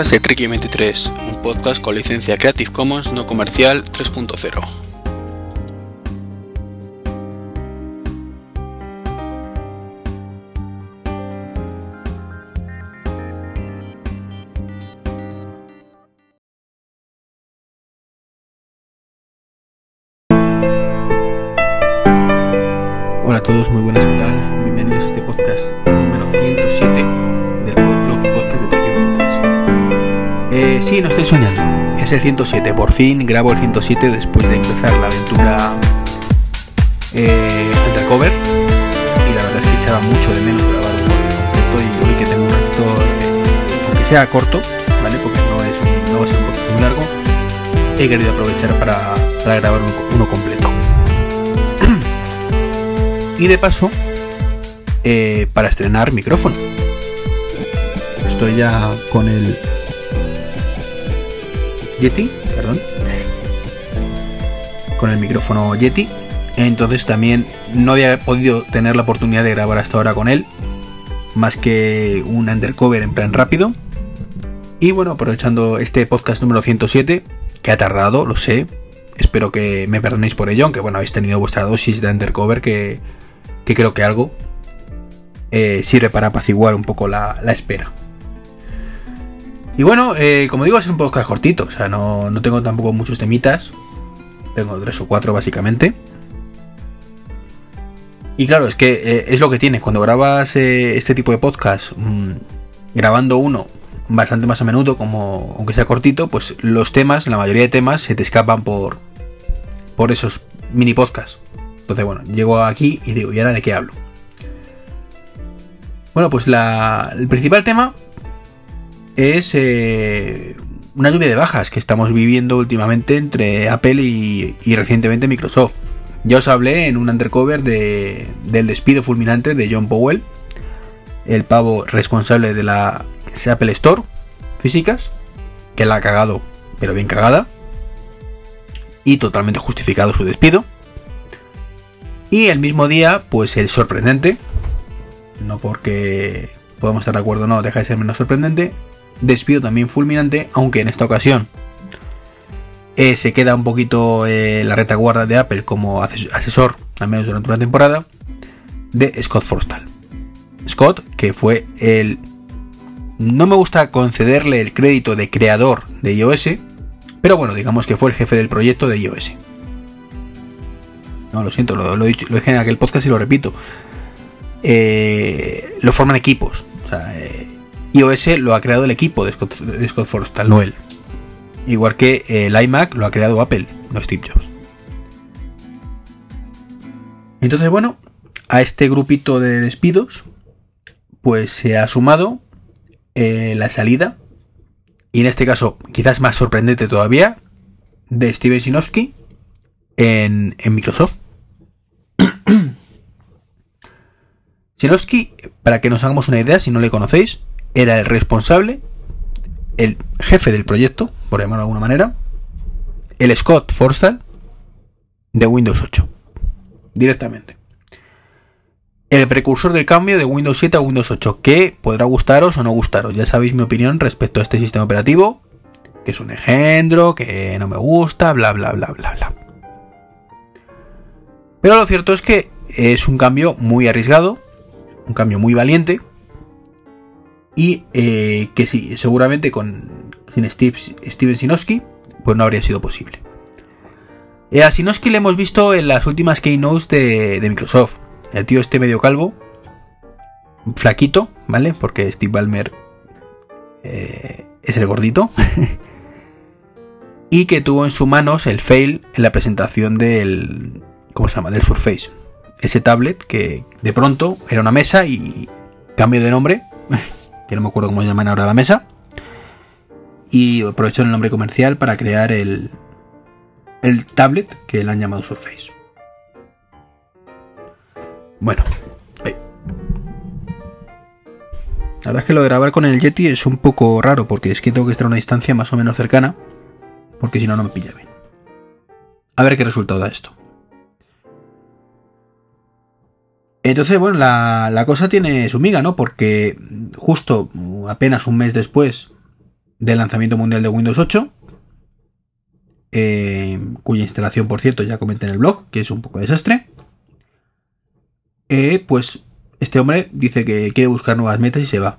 Podcast de Tricky 23, un podcast con licencia Creative Commons no comercial 3.0. el 107, por fin grabo el 107 después de empezar la aventura eh, Undercover y la verdad es que echaba mucho de menos grabar un completo y hoy que tengo un ratito, eh, aunque sea corto, ¿vale? Porque no, es un, no va a ser un podcast muy largo, he querido aprovechar para, grabar uno completo. Y de paso, eh, para estrenar micrófono. Estoy ya con el Yeti, perdón. Con el micrófono Yeti. Entonces también no había podido tener la oportunidad de grabar hasta ahora con él. Más que un undercover en plan rápido. Y bueno, aprovechando este podcast número 107, que ha tardado, lo sé. Espero que me perdonéis por ello, aunque bueno, habéis tenido vuestra dosis de undercover que, que creo que algo eh, sirve para apaciguar un poco la, la espera. Y bueno, eh, como digo, es un podcast cortito, o sea, no, no, tengo tampoco muchos temitas. Tengo tres o cuatro básicamente. Y claro, es que eh, es lo que tiene. Cuando grabas eh, este tipo de podcast, mmm, grabando uno bastante más a menudo, como aunque sea cortito, pues los temas, la mayoría de temas, se te escapan por, por esos mini podcasts. Entonces, bueno, llego aquí y digo, ¿y ahora de qué hablo? Bueno, pues la, el principal tema es eh, una lluvia de bajas que estamos viviendo últimamente entre Apple y, recientemente Microsoft. Ya os hablé en un undercover de, del despido fulminante de John Powell, el pavo responsable de la Apple Store físicas, que la ha cagado, pero bien cagada, y totalmente justificado su despido. Y el mismo día, pues el sorprendente, no porque podamos estar de acuerdo no, deja de ser menos sorprendente, despido también fulminante, aunque en esta ocasión eh, se queda un poquito eh, la retaguardia de Apple como asesor, al menos durante una temporada, de Scott Forstall. Scott, que fue el... No me gusta concederle el crédito de creador de iOS, pero bueno, digamos que fue el jefe del proyecto de iOS. No, lo siento, lo, lo, lo dije en aquel podcast y lo repito. Eh, lo forman equipos. O sea, eh, iOS lo ha creado el equipo de Scott, de Scott Forstall. Igual que eh, el iMac lo ha creado Apple, no Steve Jobs. Entonces, bueno, a este grupito de despidos, pues se ha sumado eh, la salida, y en este caso, quizás más sorprendente todavía, de Steven Sinofsky en, en Microsoft. Sinofsky, para que nos hagamos una idea, si no le conocéis, era el responsable, el jefe del proyecto, por llamarlo de alguna manera, el Scott Forstall de Windows 8, directamente. El precursor del cambio de Windows 7 a Windows 8, que podrá gustaros o no gustaros. Ya sabéis mi opinión respecto a este sistema operativo, que es un engendro, que no me gusta, bla, bla, bla, bla, bla. Pero lo cierto es que es un cambio muy arriesgado, un cambio muy valiente, y eh, que sí, seguramente con sin Steve, Steven Sinofsky, pues no habría sido posible. Eh, a Sinofsky le hemos visto en las últimas keynotes de, de Microsoft. El tío este medio calvo, flaquito, ¿vale? Porque Steve Ballmer eh, es el gordito. y que tuvo en sus manos el fail en la presentación del. ¿Cómo se llama? Del Surface. Ese tablet que de pronto era una mesa y cambio de nombre. que no me acuerdo cómo llaman ahora la mesa. Y aprovechó el nombre comercial para crear el, el tablet que le han llamado Surface. Bueno, eh. la verdad es que lo de grabar con el Yeti es un poco raro porque es que tengo que estar a una distancia más o menos cercana porque si no, no me pilla bien. A ver qué resultado da esto. Entonces, bueno, la, cosa tiene su miga, ¿no? Porque justo apenas un mes después del lanzamiento mundial de Windows 8, eh, cuya instalación, por cierto, ya comenté en el blog, que es un poco desastre, eh, pues este hombre dice que quiere buscar nuevas metas y se va.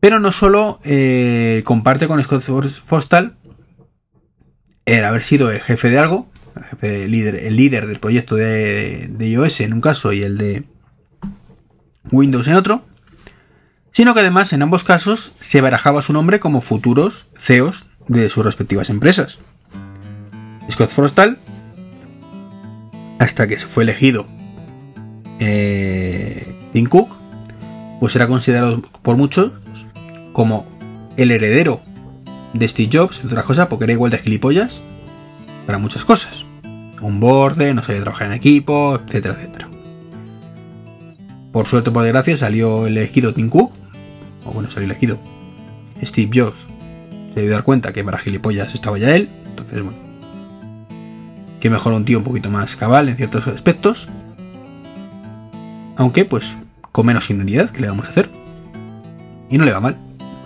Pero no solo eh, comparte con Scott Forstal el haber sido el jefe de algo, jefe líder, el líder del proyecto de, iOS en un caso y el de Windows en otro, sino que además en ambos casos se barajaba su nombre como futuros CEOs de sus respectivas empresas. Scott Forstal, hasta que fue elegido eh, Tim Cook, pues era considerado por muchos como el heredero de Steve Jobs, entre otras cosas, porque era igual de gilipollas para muchas cosas. Un borde, no sabía trabajar en equipo, etcétera, etcétera. Por suerte, por desgracia, salió elegido Tim Cook, o bueno, salió elegido Steve Jobs. Se dio dar cuenta que para gilipollas estaba ya él, entonces bueno. Que mejor un tío un poquito más cabal en ciertos aspectos. Aunque, pues, con menos inmunidad, ¿qué le vamos a hacer? Y no le va mal.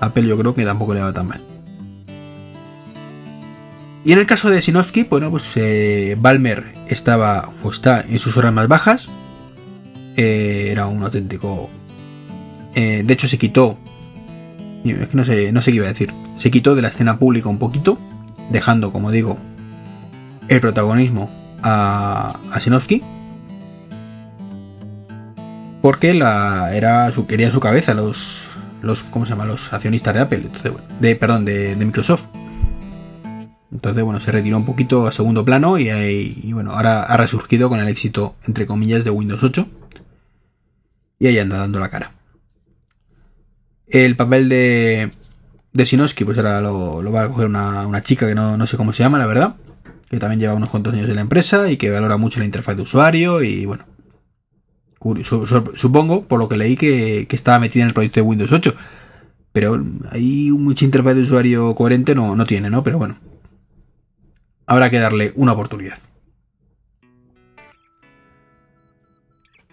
Apple yo creo que tampoco le va tan mal. Y en el caso de Sinofsky, bueno, pues eh, Balmer estaba o está en sus horas más bajas. Eh, era un auténtico. Eh, de hecho, se quitó. Es que no sé, no sé qué iba a decir. Se quitó de la escena pública un poquito, dejando, como digo, el protagonismo a, a. Porque la, era quería su cabeza los, los, ¿cómo se llama? Los accionistas de Apple, de, perdón, de, Microsoft. Entonces, bueno, se retiró un poquito a segundo plano y, bueno, ahora ha resurgido con el éxito, entre comillas, de Windows 8. Y ahí anda dando la cara. El papel de, de Sinoski, pues ahora lo, va a coger una, chica que no, no, sé cómo se llama, la verdad. Que también lleva unos cuantos años en la empresa y que valora mucho la interfaz de usuario y bueno, Supongo, por lo que leí, que, estaba metida en el proyecto de Windows 8. Pero ahí mucha interfaz de usuario coherente no, no tiene, ¿no? Pero bueno. Habrá que darle una oportunidad.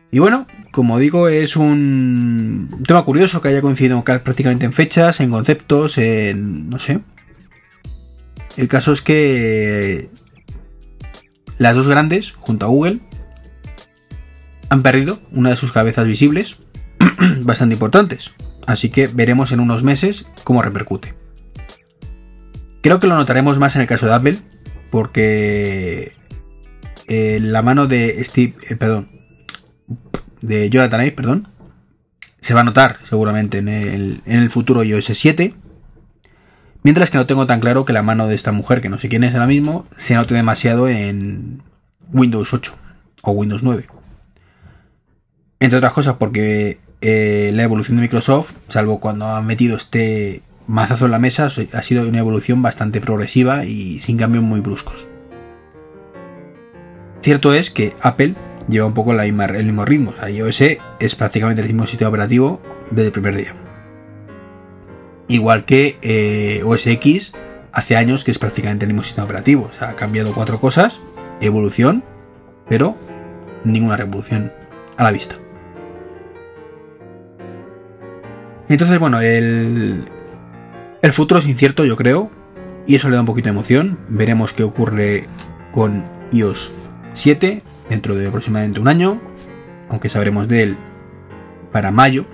Y bueno, como digo, es un tema curioso que haya coincidido prácticamente en fechas, en conceptos, en... no sé. El caso es que las dos grandes, junto a Google, han perdido una de sus cabezas visibles bastante importantes, así que veremos en unos meses cómo repercute. Creo que lo notaremos más en el caso de Apple, porque eh, la mano de Steve, eh, perdón, de Jonathan Ive, perdón, se va a notar seguramente en el, en el futuro iOS 7, mientras que no tengo tan claro que la mano de esta mujer, que no sé quién es ahora mismo, se note demasiado en Windows 8 o Windows 9. Entre otras cosas porque eh, la evolución de Microsoft, salvo cuando han metido este mazazo en la mesa, ha sido una evolución bastante progresiva y sin cambios muy bruscos. Cierto es que Apple lleva un poco el mismo ritmo. iOS es prácticamente el mismo sistema operativo desde el primer día. Igual que eh, OS X hace años que es prácticamente el mismo sistema operativo. O sea, ha cambiado cuatro cosas, evolución, pero ninguna revolución a la vista. Entonces, bueno, el, el futuro es incierto, yo creo, y eso le da un poquito de emoción. Veremos qué ocurre con iOS 7 dentro de aproximadamente un año, aunque sabremos de él para mayo,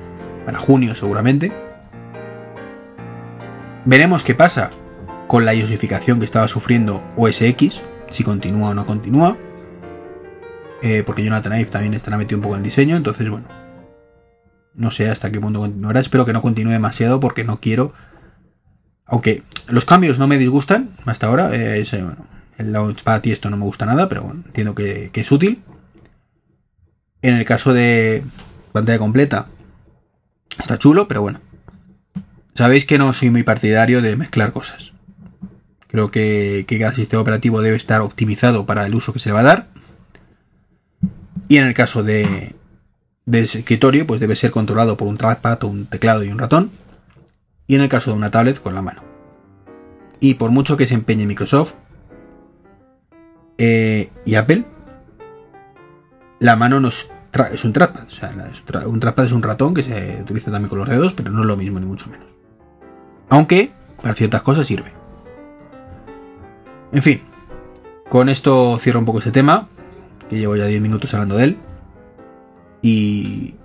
para junio seguramente. Veremos qué pasa con la iosificación que estaba sufriendo OS X, si continúa o no continúa. Eh, porque Jonathan Ive también estará metido un poco en el diseño, entonces bueno, no sé hasta qué punto continuará. Espero que no continúe demasiado porque no quiero. Aunque los cambios no me disgustan hasta ahora. Eh, el Launchpad y esto no me gusta nada, pero bueno, entiendo que, es útil. En el caso de pantalla completa, está chulo, pero bueno. Sabéis que no soy muy partidario de mezclar cosas. Creo que, que cada sistema operativo debe estar optimizado para el uso que se va a dar. Y en el caso de, de escritorio, pues debe ser controlado por un trackpad, un teclado y un ratón. Y en el caso de una tablet, con la mano. Y por mucho que se empeñe Microsoft eh, y Apple, la mano no es, un trackpad. Un trackpad es un ratón que se utiliza también con los dedos, pero no es lo mismo, ni mucho menos. Aunque para ciertas cosas sirve. En fin, con esto cierro un poco este tema, que llevo ya 10 minutos hablando de él. Y,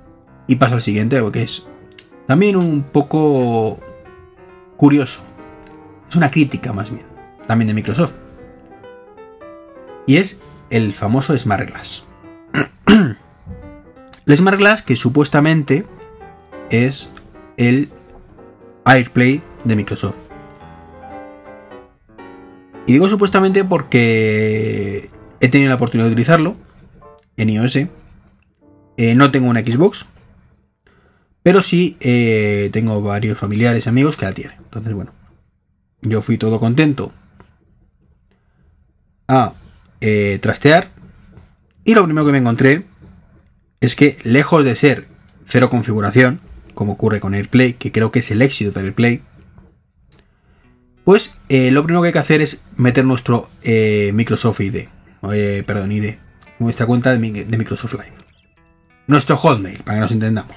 y paso al siguiente, que es también un poco curioso. Es una crítica más bien, también de Microsoft. Y es el famoso Smart Glass. el Smart Glass que supuestamente es el AirPlay de Microsoft. Y digo supuestamente porque he tenido la oportunidad de utilizarlo en iOS. Eh, no tengo una Xbox, pero sí eh, tengo varios familiares y amigos que la tienen. Entonces, bueno, yo fui todo contento a eh, trastear. Y lo primero que me encontré es que lejos de ser cero configuración, como ocurre con AirPlay, que creo que es el éxito de AirPlay, pues eh, lo primero que hay que hacer es meter nuestro Microsoft ID, perdón, ID, nuestra cuenta de Microsoft Live. Nuestro Hotmail, para que nos entendamos.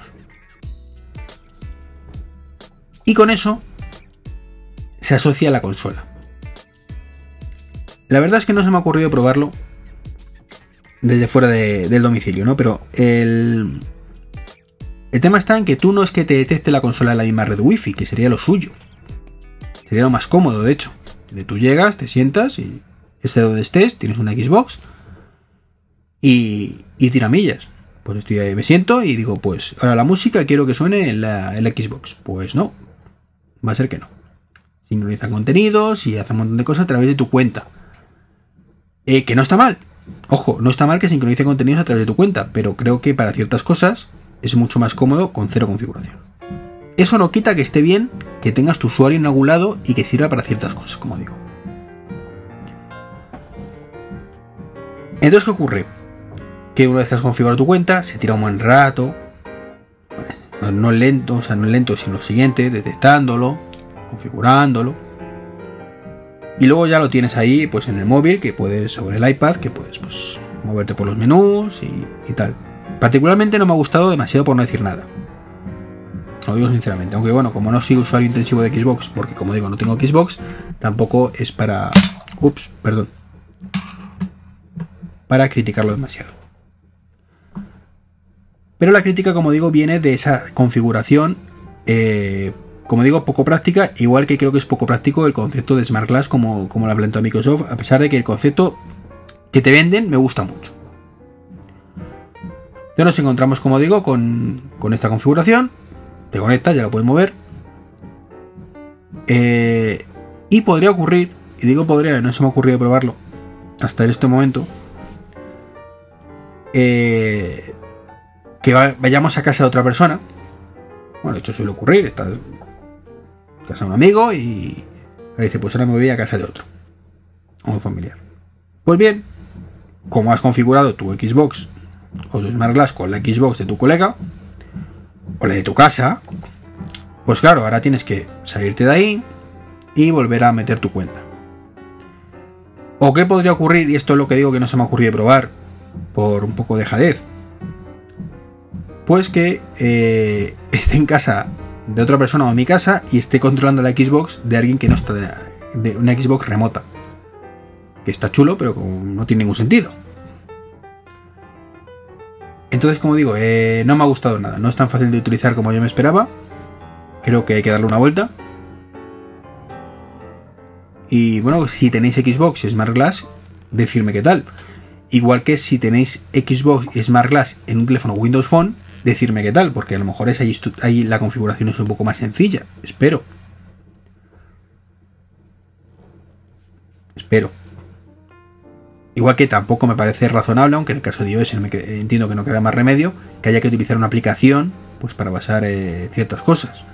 Y con eso se asocia a la consola. La verdad es que no se me ha ocurrido probarlo desde fuera del domicilio, ¿no? Pero el, el tema está en que tú no es que te detecte la consola en la misma red wifi, que sería lo suyo. Sería lo más cómodo, de hecho. De tú llegas, te sientas y esté donde estés, tienes una Xbox y, y tiramillas. Pues estoy ahí, me siento y digo, pues ahora la música quiero que suene en la, en la Xbox. Pues no, va a ser que no. Sincroniza contenidos y hace un montón de cosas a través de tu cuenta. Eh, que no está mal. Ojo, no está mal que sincronice contenidos a través de tu cuenta, pero creo que para ciertas cosas es mucho más cómodo con cero configuración. Eso no quita que esté bien que tengas tu usuario en algún lado y que sirva para ciertas cosas, como digo. Entonces, ¿qué ocurre? Que una vez que has configurado tu cuenta, se tira un buen rato, no lento, o sea, no lento, sino lo siguiente, detectándolo, configurándolo. Y luego ya lo tienes ahí, pues en el móvil, que puedes, sobre el iPad, que puedes, pues, moverte por los menús y, tal. Particularmente no me ha gustado demasiado por no decir nada. Lo digo sinceramente. Aunque bueno, como no soy usuario intensivo de Xbox, porque como digo, no tengo Xbox, tampoco es para. Ups, perdón. Para criticarlo demasiado. Pero la crítica, como digo, viene de esa configuración, eh, como digo, poco práctica, igual que creo que es poco práctico el concepto de Smart Glass como, como lo planteado Microsoft, a pesar de que el concepto que te venden me gusta mucho. Ya nos encontramos, como digo, con, esta configuración. Te conectas, ya lo puedes mover. Eh, y podría ocurrir, y digo podría, no se me ha ocurrido probarlo hasta este momento. Eh, que vayamos a casa de otra persona. Bueno, de hecho suele ocurrir, está en casa de un amigo y le dice, pues ahora me voy a casa de otro. O un familiar. Pues bien, como has configurado tu Xbox o tu Smart Glass con la Xbox de tu colega o la de tu casa, pues claro, ahora tienes que salirte de ahí y volver a meter tu cuenta. ¿O qué podría ocurrir? Y esto es lo que digo que no se me ha ocurrido probar por un poco de jadez pues que eh, esté en casa de otra persona o mi casa y esté controlando la Xbox de alguien que no está de, una Xbox remota. Que está chulo, pero no tiene ningún sentido. Entonces, como digo, eh, no me ha gustado nada. No es tan fácil de utilizar como yo me esperaba. Creo que hay que darle una vuelta. Y bueno, si tenéis Xbox y Smart Glass, decirme qué tal. Igual que si tenéis Xbox y Smart Glass en un teléfono Windows Phone, decirme qué tal, porque a lo mejor es ahí, la configuración es un poco más sencilla. Espero. Espero. Igual que tampoco me parece razonable, aunque en el caso de iOS entiendo que no queda más remedio, que haya que utilizar una aplicación pues para basar eh, ciertas cosas.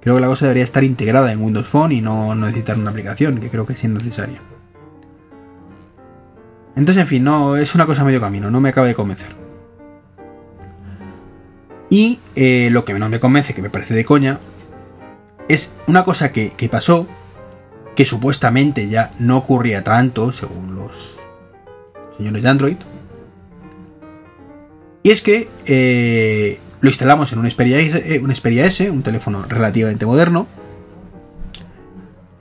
Creo que la cosa debería estar integrada en Windows Phone y no, necesitar una aplicación, que creo que es innecesaria. Entonces, en fin, no, es una cosa medio camino, no me acaba de convencer. Y eh, lo que menos me convence, que me parece de coña, es una cosa que, pasó, que supuestamente ya no ocurría tanto, según los señores de Android, Y es que eh, lo instalamos en S, un Xperia S, un teléfono relativamente moderno.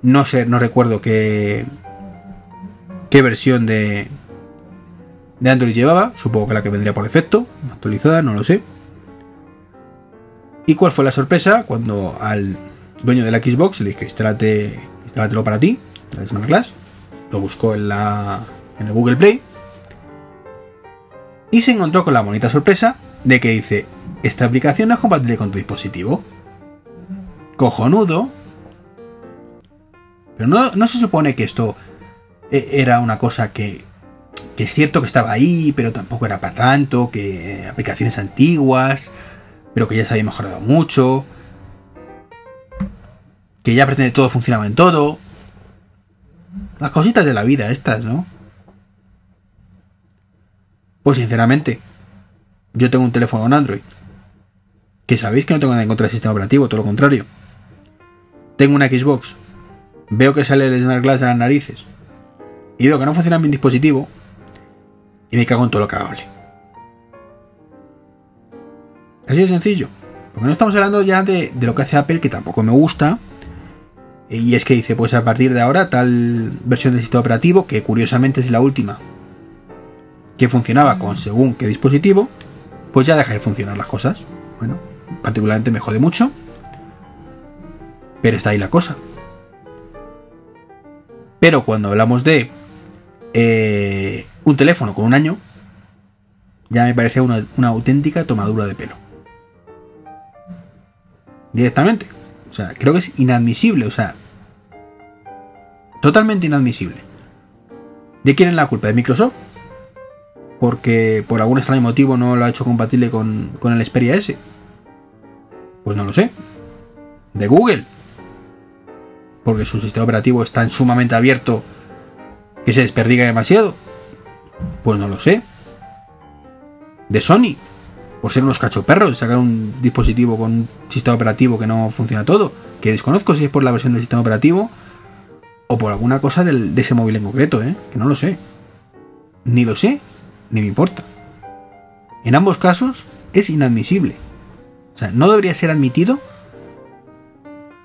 No sé, no recuerdo qué, qué versión de, de Android llevaba. Supongo que la que vendría por defecto, actualizada, no lo sé. ¿Y cuál fue la sorpresa? Cuando al dueño de la Xbox le dije, instálate, instálatelo para ti, la Smart Glass. Lo buscó en, la, en el Google Play. Y se encontró con la bonita sorpresa de que dice, esta aplicación no es compatible con tu dispositivo. Cojonudo. Pero no, no se supone que esto e, era una cosa que, que es cierto que estaba ahí, pero tampoco era para tanto, que aplicaciones antiguas, pero que ya se había mejorado mucho, que ya pretende todo funcionaba en todo. Las cositas de la vida estas, ¿no? Pues sinceramente, yo tengo un teléfono en Android. Que sabéis que no tengo nada en contra del sistema operativo, todo lo contrario. Tengo una Xbox. Veo que sale el Smart Glass de las narices. Y veo que no funciona mi dispositivo. Y me cago en todo lo cagable. Así de sencillo. Porque no estamos hablando ya de, de lo que hace Apple, que tampoco me gusta. Y es que dice, pues a partir de ahora, tal versión del sistema operativo, que curiosamente es la última que funcionaba con según qué dispositivo, pues ya deja de funcionar las cosas. Bueno, particularmente me jode mucho. Pero está ahí la cosa. Pero cuando hablamos de eh, un teléfono con un año, ya me parece una, una auténtica tomadura de pelo. Directamente. O sea, creo que es inadmisible. O sea, totalmente inadmisible. ¿De quién es la culpa? ¿De Microsoft? porque por algún extraño motivo no lo ha hecho compatible con, el Xperia S. Pues no lo sé. De Google. Porque su sistema operativo es tan sumamente abierto que se desperdiga demasiado. Pues no lo sé. De Sony. Por ser unos cachoperros, sacar un dispositivo con un sistema operativo que no funciona todo. Que desconozco si es por la versión del sistema operativo o por alguna cosa de ese móvil en concreto, ¿eh? Que no lo sé. Ni lo sé ni me importa. En ambos casos es inadmisible. O sea, no debería ser admitido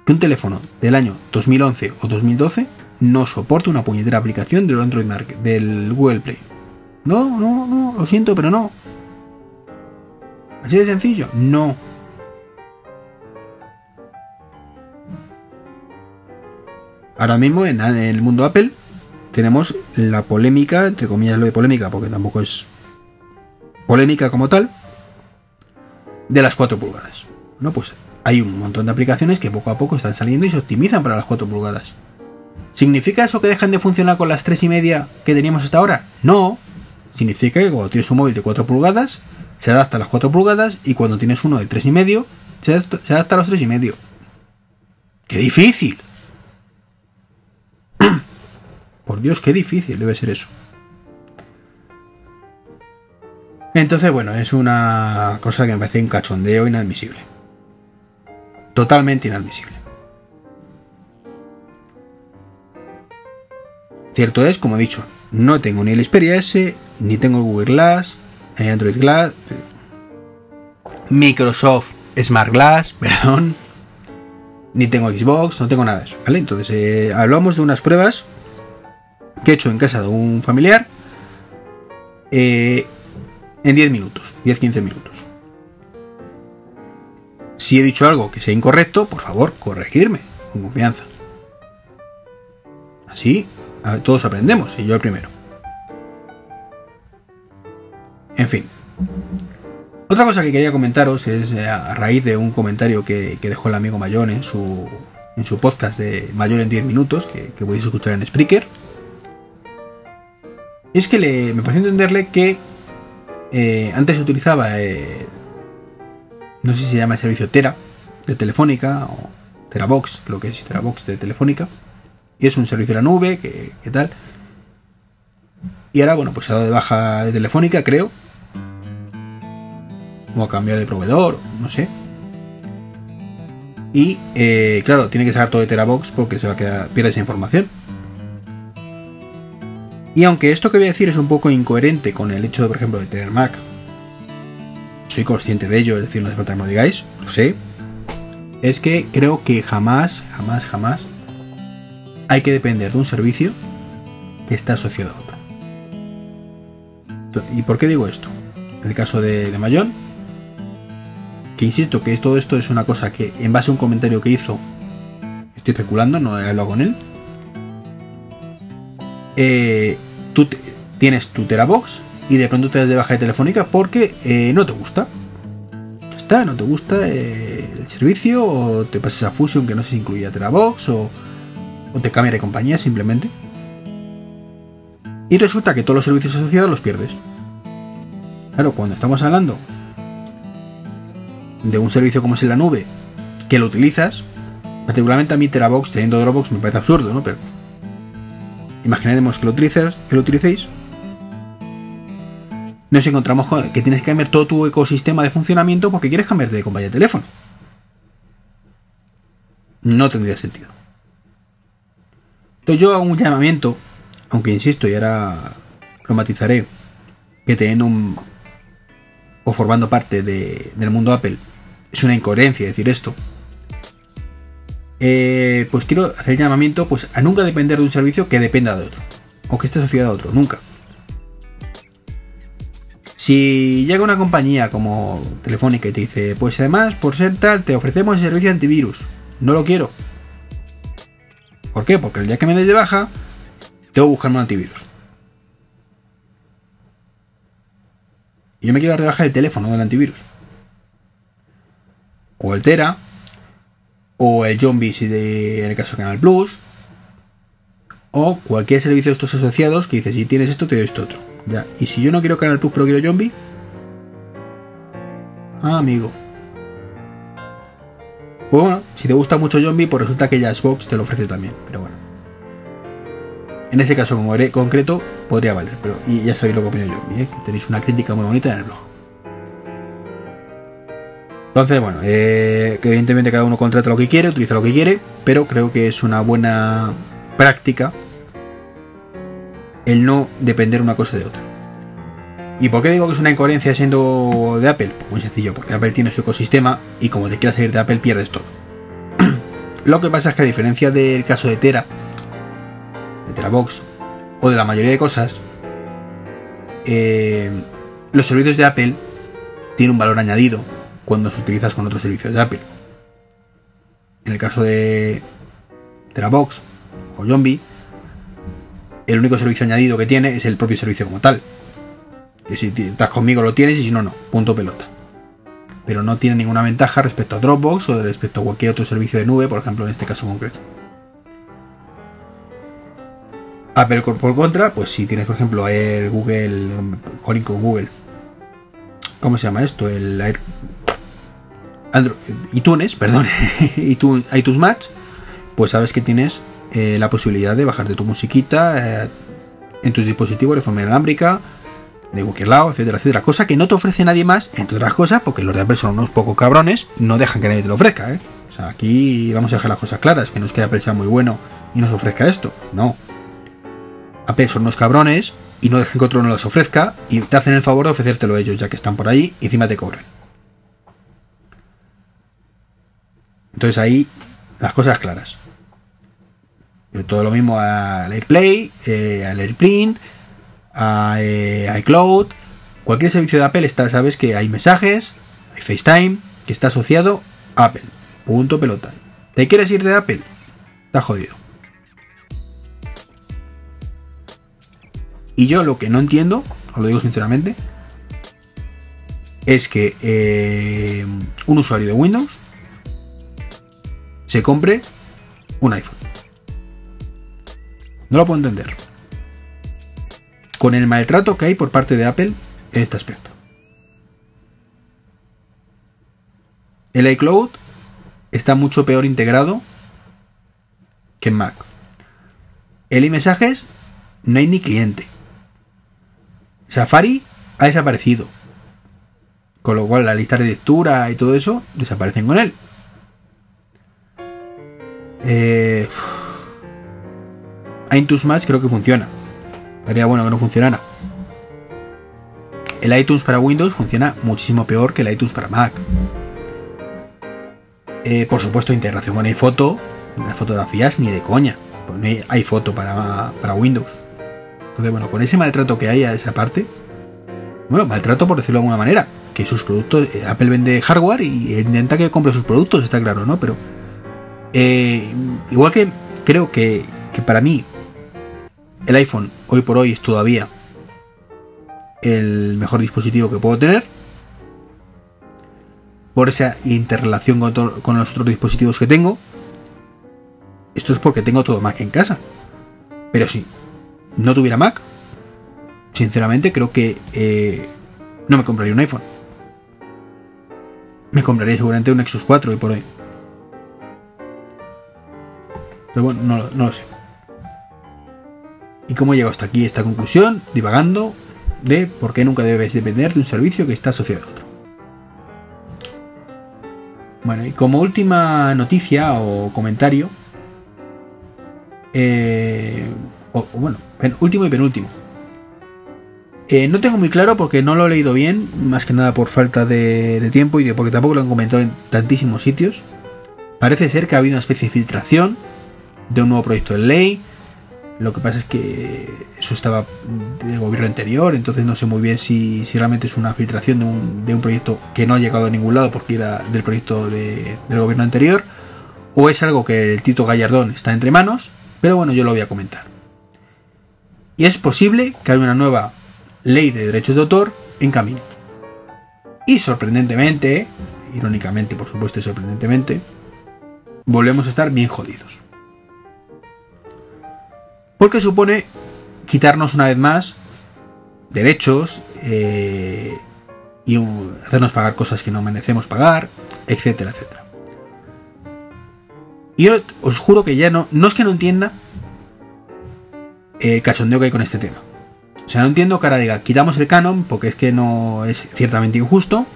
que un teléfono del año 2011 o 2012 no soporte una puñetera aplicación del Android Market, del Google Play. No, no, no, lo siento, pero no. Así de sencillo, no. Ahora mismo en el mundo Apple tenemos la polémica, entre comillas lo de polémica, porque tampoco es polémica como tal, de las 4 pulgadas. No, pues hay un montón de aplicaciones que poco a poco están saliendo y se optimizan para las 4 pulgadas. ¿Significa eso que dejan de funcionar con las 3 y media que teníamos hasta ahora? No. Significa que cuando tienes un móvil de 4 pulgadas, se adapta a las 4 pulgadas y cuando tienes uno de 3 y medio, se adapta, se adapta a los 3 y medio. ¡Qué difícil! Por Dios, qué difícil debe ser eso. Entonces, bueno, es una cosa que me parece un cachondeo inadmisible. Totalmente inadmisible. Cierto es, como he dicho, no tengo ni el Xperia S, ni tengo el Google Glass, Android Glass, Microsoft Smart Glass, perdón, ni tengo Xbox, no tengo nada de eso, ¿vale? Entonces, eh, hablamos de unas pruebas que he hecho en casa de un familiar eh, en 10 minutos, 10-15 minutos. Si he dicho algo que sea incorrecto, por favor, corregirme, con confianza. Así todos aprendemos, y yo el primero. En fin. Otra cosa que quería comentaros es eh, a raíz de un comentario que, dejó el amigo Mayón en su, en su podcast de Mayor en 10 minutos, que, que podéis escuchar en Spreaker es que me pareció entenderle que eh, antes se utilizaba, eh, no sé si se llama el servicio Tera, de Telefónica, o Terabox, creo que es Terabox de Telefónica, y es un servicio de la nube, que, tal. Y ahora, bueno, pues se ha dado de baja de Telefónica, creo. O ha cambiado de proveedor, no sé. Y, eh, claro, tiene que sacar todo de Terabox porque se va a quedar, pierde esa información. Y aunque esto que voy a decir es un poco incoherente con el hecho, de, por ejemplo, de tener Mac, soy consciente de ello, es decir, no hace falta que me lo digáis, lo sé, es que creo que jamás, jamás, jamás hay que depender de un servicio que está asociado a otro. ¿Y por qué digo esto? En el caso de, de Mayón, que insisto que todo esto es una cosa que en base a un comentario que hizo, estoy especulando, no he hablado con él, eh, tú tienes tu Terabox y de pronto te das de baja de telefónica porque eh, no te gusta. Está, no te gusta eh, el servicio o te pasas a Fusion que no sé si incluía Terabox o, o te cambia de compañía simplemente. Y resulta que todos los servicios asociados los pierdes. Claro, cuando estamos hablando de un servicio como es en la nube, que lo utilizas, particularmente a mí Terabox teniendo Dropbox me parece absurdo, ¿no? Pero imaginaremos que lo, que lo utilicéis, nos encontramos que tienes que cambiar todo tu ecosistema de funcionamiento porque quieres cambiarte de compañía de teléfono. No tendría sentido. Entonces yo hago un llamamiento, aunque insisto, y ahora lo matizaré, que teniendo un... o formando parte del mundo Apple, es una incoherencia decir esto. Eh, pues quiero hacer llamamiento pues, a nunca depender de un servicio que dependa de otro. O que esté asociado a otro, nunca. Si llega una compañía como Telefónica y te dice, pues además, por ser tal, te ofrecemos el servicio de antivirus. No lo quiero. ¿Por qué? Porque el día que me des de baja, tengo que buscarme un antivirus. Y yo me quiero dar el teléfono del antivirus o el Tera, o el Zombie si de, en el caso de Canal Plus, o cualquier servicio de estos asociados que dice, si tienes esto, te doy esto otro. Ya. Y si yo no quiero Canal Plus, pero quiero Zombie, ah, amigo. Pues bueno, si te gusta mucho Zombie, pues resulta que ya Xbox te lo ofrece también, pero bueno. En ese caso como concreto, podría valer, pero y ya sabéis lo que opino Zombie, ¿eh? tenéis una crítica muy bonita en el blog. Entonces, bueno, eh, evidentemente cada uno contrata lo que quiere, utiliza lo que quiere, pero creo que es una buena práctica el no depender una cosa de otra. ¿Y por qué digo que es una incoherencia siendo de Apple? Pues muy sencillo, porque Apple tiene su ecosistema y como te quieras salir de Apple pierdes todo. Lo que pasa es que a diferencia del caso de Tera, de Terabox o de la mayoría de cosas, eh, los servicios de Apple tienen un valor añadido cuando se utilizas con otros servicios de Apple. En el caso de Terabox o Zombie, el único servicio añadido que tiene es el propio servicio como tal. Si estás conmigo lo tienes y si no, no. Punto pelota. Pero no tiene ninguna ventaja respecto a Dropbox o respecto a cualquier otro servicio de nube, por ejemplo, en este caso concreto. Apple por contra, pues si tienes, por ejemplo, el Google, Calling con Google. ¿Cómo se llama esto? El Air, iTunes, perdón, iTunes Match, pues sabes que tienes eh, la posibilidad de bajarte tu musiquita eh, en tus dispositivos de forma inalámbrica, de cualquier lado, etcétera, etcétera. Cosa que no te ofrece nadie más, entre otras cosas, porque los de Apple son unos poco cabrones, no dejan que nadie te lo ofrezca, ¿eh? O sea, aquí vamos a dejar las cosas claras, que no es que Apple sea muy bueno y nos ofrezca esto, no. Apple son unos cabrones y no dejan que otro no los ofrezca y te hacen el favor de ofrecértelo ellos, ya que están por ahí y encima te cobran. Entonces ahí las cosas claras. todo lo mismo al AirPlay, eh, al AirPrint, a, eh, iCloud. Cualquier servicio de Apple está, sabes que hay mensajes, hay FaceTime, que está asociado a Apple. Punto pelota. ¿Te quieres ir de Apple? Está jodido. Y yo lo que no entiendo, os lo digo sinceramente, es que eh, un usuario de Windows se compre un iPhone. No lo puedo entender. Con el maltrato que hay por parte de Apple en este aspecto. El iCloud está mucho peor integrado que en Mac. El iMessages no hay ni cliente. Safari ha desaparecido. Con lo cual la lista de lectura y todo eso desaparecen con él. Eh, Intus Match creo que funciona. Sería bueno que no funcionara. el iTunes para Windows funciona muchísimo peor que el iTunes para Mac. Eh, por supuesto, integración con iPhoto, las fotografías ni de coña. Pues no hay iPhoto para, para Windows. Entonces, bueno, con ese maltrato que hay a esa parte, bueno, maltrato por decirlo de alguna manera, que sus productos, eh, Apple vende hardware y intenta que compre sus productos, está claro, ¿no? Pero eh, igual que creo que, para mí el iPhone hoy por hoy es todavía el mejor dispositivo que puedo tener. Por esa interrelación con, los otros dispositivos que tengo. Esto es porque tengo todo Mac en casa. Pero si no tuviera Mac, sinceramente creo que eh, no me compraría un iPhone. Me compraría seguramente un Nexus 4 hoy por hoy. Pero bueno, no, no lo sé. ¿Y cómo llego hasta aquí esta conclusión? Divagando de por qué nunca debes depender de un servicio que está asociado a otro. Bueno, y como última noticia o comentario, eh, o, bueno, último y penúltimo. Eh, no tengo muy claro porque no lo he leído bien, más que nada por falta de, tiempo y de, porque tampoco lo han comentado en tantísimos sitios. Parece ser que ha habido una especie de filtración de un nuevo proyecto de ley lo que pasa es que eso estaba del gobierno anterior, entonces no sé muy bien si, realmente es una filtración de un, proyecto que no ha llegado a ningún lado porque era del proyecto del gobierno anterior, o es algo que el Tito Gallardón está entre manos, pero bueno, yo lo voy a comentar. Y es posible que haya una nueva ley de derechos de autor en camino. Y sorprendentemente, irónicamente por supuesto y sorprendentemente, volvemos a estar bien jodidos. Porque supone quitarnos una vez más derechos eh, y hacernos pagar cosas que no merecemos pagar, etcétera, etcétera. Y yo os juro que ya no, no es que no entienda el cachondeo que hay con este tema. O sea, no entiendo que ahora diga, quitamos el canon porque es que no es ciertamente injusto.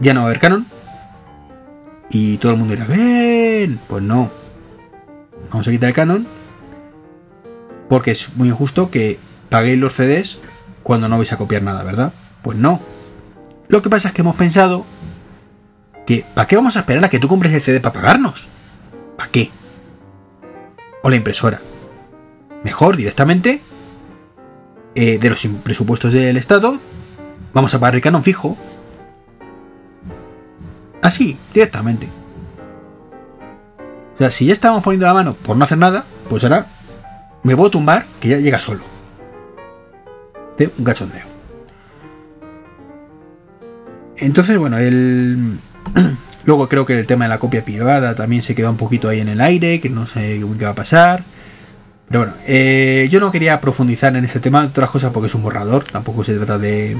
Ya no va a haber canon. Y todo el mundo dirá, ven, pues no vamos a quitar el canon, porque es muy injusto que paguéis los CDs cuando no vais a copiar nada, ¿verdad? Pues no. Lo que pasa es que hemos pensado que ¿para qué vamos a esperar a que tú compres el CD para pagarnos? ¿Para qué? O la impresora. Mejor directamente eh, de los presupuestos del Estado vamos a pagar el canon fijo. Así, directamente. O sea, si ya estábamos poniendo la mano por no hacer nada, pues ahora me voy a tumbar que ya llega solo. De un cachondeo. Entonces, bueno, el. Luego creo que el tema de la copia privada también se quedó un poquito ahí en el aire, que no sé qué va a pasar. Pero bueno, eh, yo no quería profundizar en ese tema, otras cosas porque es un borrador, tampoco se trata de.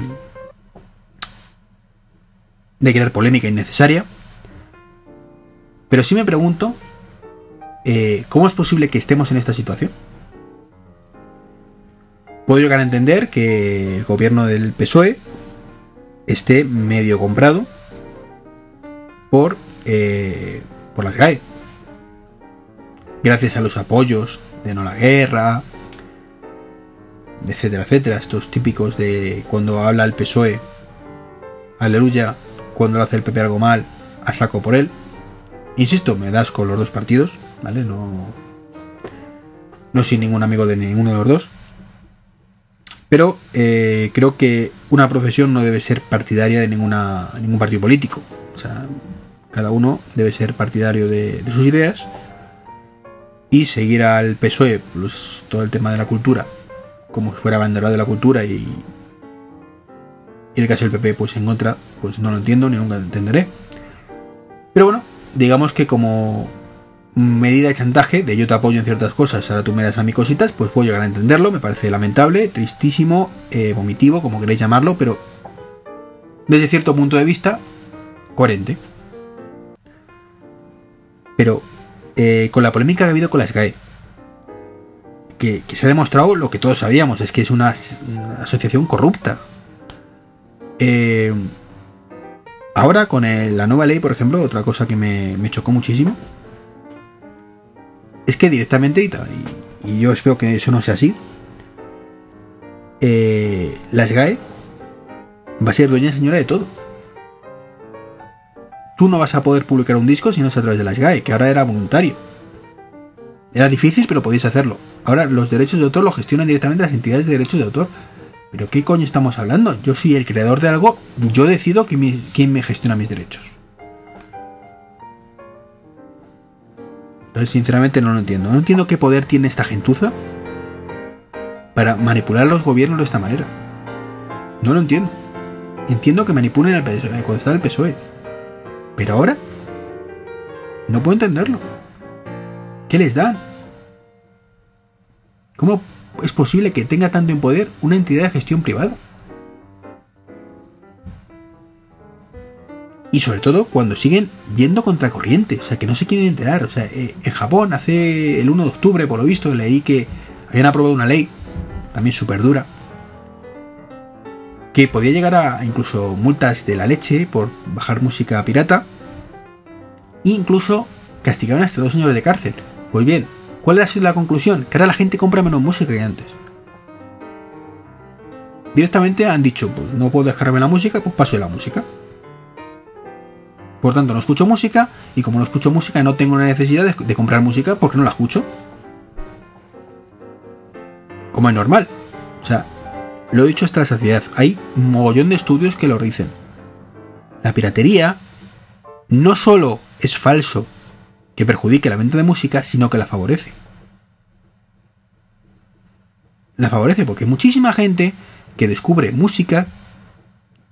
de crear polémica innecesaria. Pero sí me pregunto eh, ¿cómo es posible que estemos en esta situación? Puedo llegar a entender que el gobierno del PSOE esté medio comprado por, eh, por las GAE. Gracias a los apoyos de no la guerra, etcétera, etcétera. Estos típicos de cuando habla el PSOE, aleluya, cuando lo hace el PP algo mal, a saco por él. Insisto, me das con los dos partidos, ¿vale? No, no soy ningún amigo de ninguno de los dos. Pero eh, creo que una profesión no debe ser partidaria de ninguna, ningún partido político. O sea, cada uno debe ser partidario de, sus ideas y seguir al PSOE, pues, todo el tema de la cultura, como si fuera abanderado de la cultura y, y el caso del PP, pues en contra, pues no lo entiendo ni nunca lo entenderé. Pero bueno, digamos que como medida de chantaje, de yo te apoyo en ciertas cosas, ahora tú me das a mí cositas, pues puedo llegar a entenderlo, me parece lamentable, tristísimo, eh, vomitivo, como queréis llamarlo, pero desde cierto punto de vista, coherente. Pero eh, con la polémica que ha habido con las GAE, que, se ha demostrado lo que todos sabíamos, es que es una, asociación corrupta. Eh, ahora con la nueva ley, por ejemplo, otra cosa que me chocó muchísimo, es que directamente, y, y yo espero que eso no sea así, eh, la SGAE va a ser dueña señora de todo. Tú no vas a poder publicar un disco si no es a través de la SGAE, que ahora era voluntario. Era difícil, pero podéis hacerlo. Ahora los derechos de autor lo gestionan directamente las entidades de derechos de autor. ¿Pero qué coño estamos hablando? Yo soy el creador de algo, yo decido quién me gestiona mis derechos. Entonces, sinceramente no lo entiendo. No entiendo qué poder tiene esta gentuza para manipular a los gobiernos de esta manera. No lo entiendo. Entiendo que manipulen al PSOE, el PSOE. Pero ahora no puedo entenderlo. ¿Qué les dan? ¿Cómo es posible que tenga tanto en poder una entidad de gestión privada? Y sobre todo cuando siguen yendo contra corriente, o sea, que no se quieren enterar. O sea, eh, en Japón hace el 1 de octubre, por lo visto, leí que habían aprobado una ley, también súper dura, que podía llegar a incluso multas de la leche por bajar música pirata, e incluso castigaron hasta dos años de cárcel. Pues bien, ¿cuál ha sido la conclusión? Que ahora la gente compra menos música que antes. Directamente han dicho, pues no puedo dejarme la música, pues paso de la música. Por tanto, no escucho música y como no escucho música no tengo la necesidad de, comprar música porque no la escucho. Como es normal. O sea, lo he dicho hasta la saciedad. Hay un mogollón de estudios que lo dicen. La piratería no solo es falso que perjudique la venta de música, sino que la favorece. La favorece porque hay muchísima gente que descubre música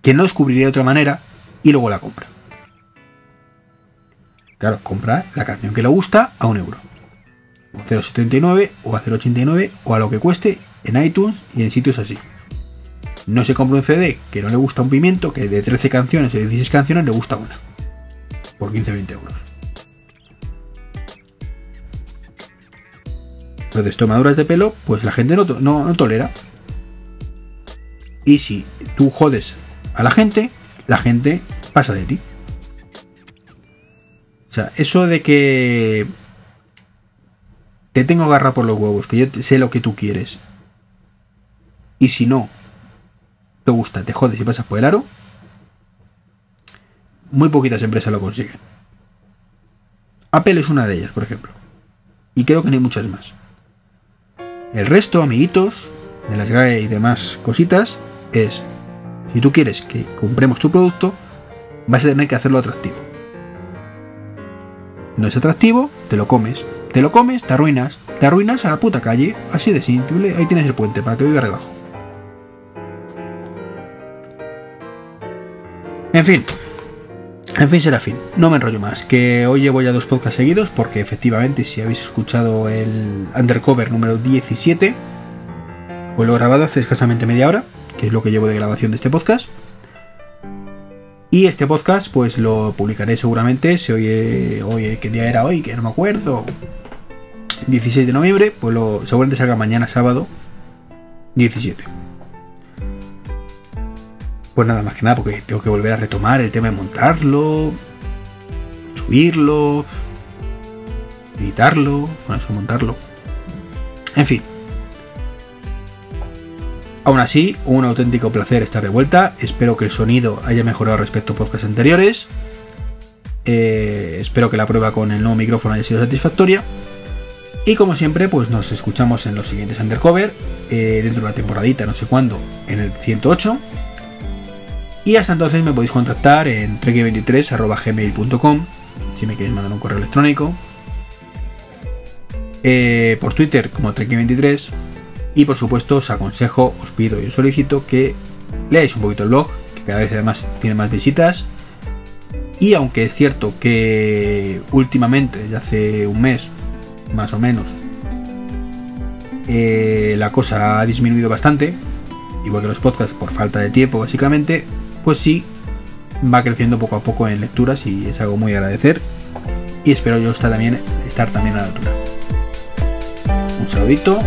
que no descubriría de otra manera y luego la compra. Claro, compra la canción que le gusta a un euro. A 0,79 o a 0,89 o a lo que cueste en iTunes y en sitios así. No se compra un CD que no le gusta un pimiento, que de 13 canciones o 16 canciones le gusta una. Por 15-20 euros. Entonces, tomaduras de pelo, pues la gente no, no tolera. Y si tú jodes a la gente, la gente pasa de ti. O sea, eso de que te tengo garra por los huevos, que yo sé lo que tú quieres. Y si no te gusta, te jodes y pasas por el aro, muy poquitas empresas lo consiguen. Apple es una de ellas, por ejemplo. Y creo que no hay muchas más. El resto, amiguitos, de las GAE y demás cositas, es, si tú quieres que compremos tu producto, vas a tener que hacerlo atractivo no es atractivo, te lo comes. Te lo comes, te arruinas. Te arruinas a la puta calle. Así de simple. Ahí tienes el puente para que viva debajo. En fin. En fin, será fin. No me enrollo más. Que hoy llevo ya dos podcasts seguidos. Porque efectivamente, si habéis escuchado el Undercover número 17, pues lo he grabado hace escasamente media hora. Que es lo que llevo de grabación de este podcast. Y este podcast, pues lo publicaré seguramente. Si hoy, hoy ¿qué día era hoy? Que no me acuerdo. 16 de noviembre, pues lo, seguramente salga mañana sábado 17. Pues nada más que nada, porque tengo que volver a retomar el tema de montarlo, subirlo, editarlo, bueno, eso montarlo. En fin, Aún así, un auténtico placer estar de vuelta. Espero que el sonido haya mejorado respecto a podcasts anteriores. Eh, espero que la prueba con el nuevo micrófono haya sido satisfactoria. Y como siempre, pues nos escuchamos en los siguientes undercover. Eh, dentro de la temporadita, no sé cuándo, en el 108. Y hasta entonces me podéis contactar en trek23.gmail.com si me queréis mandar un correo electrónico. Eh, por Twitter como trek23 y por supuesto os aconsejo, os pido y os solicito que leáis un poquito el blog, que cada vez además tiene más visitas. Y aunque es cierto que últimamente, desde hace un mes, más o menos, eh, la cosa ha disminuido bastante, igual que los podcasts por falta de tiempo básicamente, pues sí, va creciendo poco a poco en lecturas y es algo muy agradecer. Y espero yo estar también, estar también a la altura. Un saludito.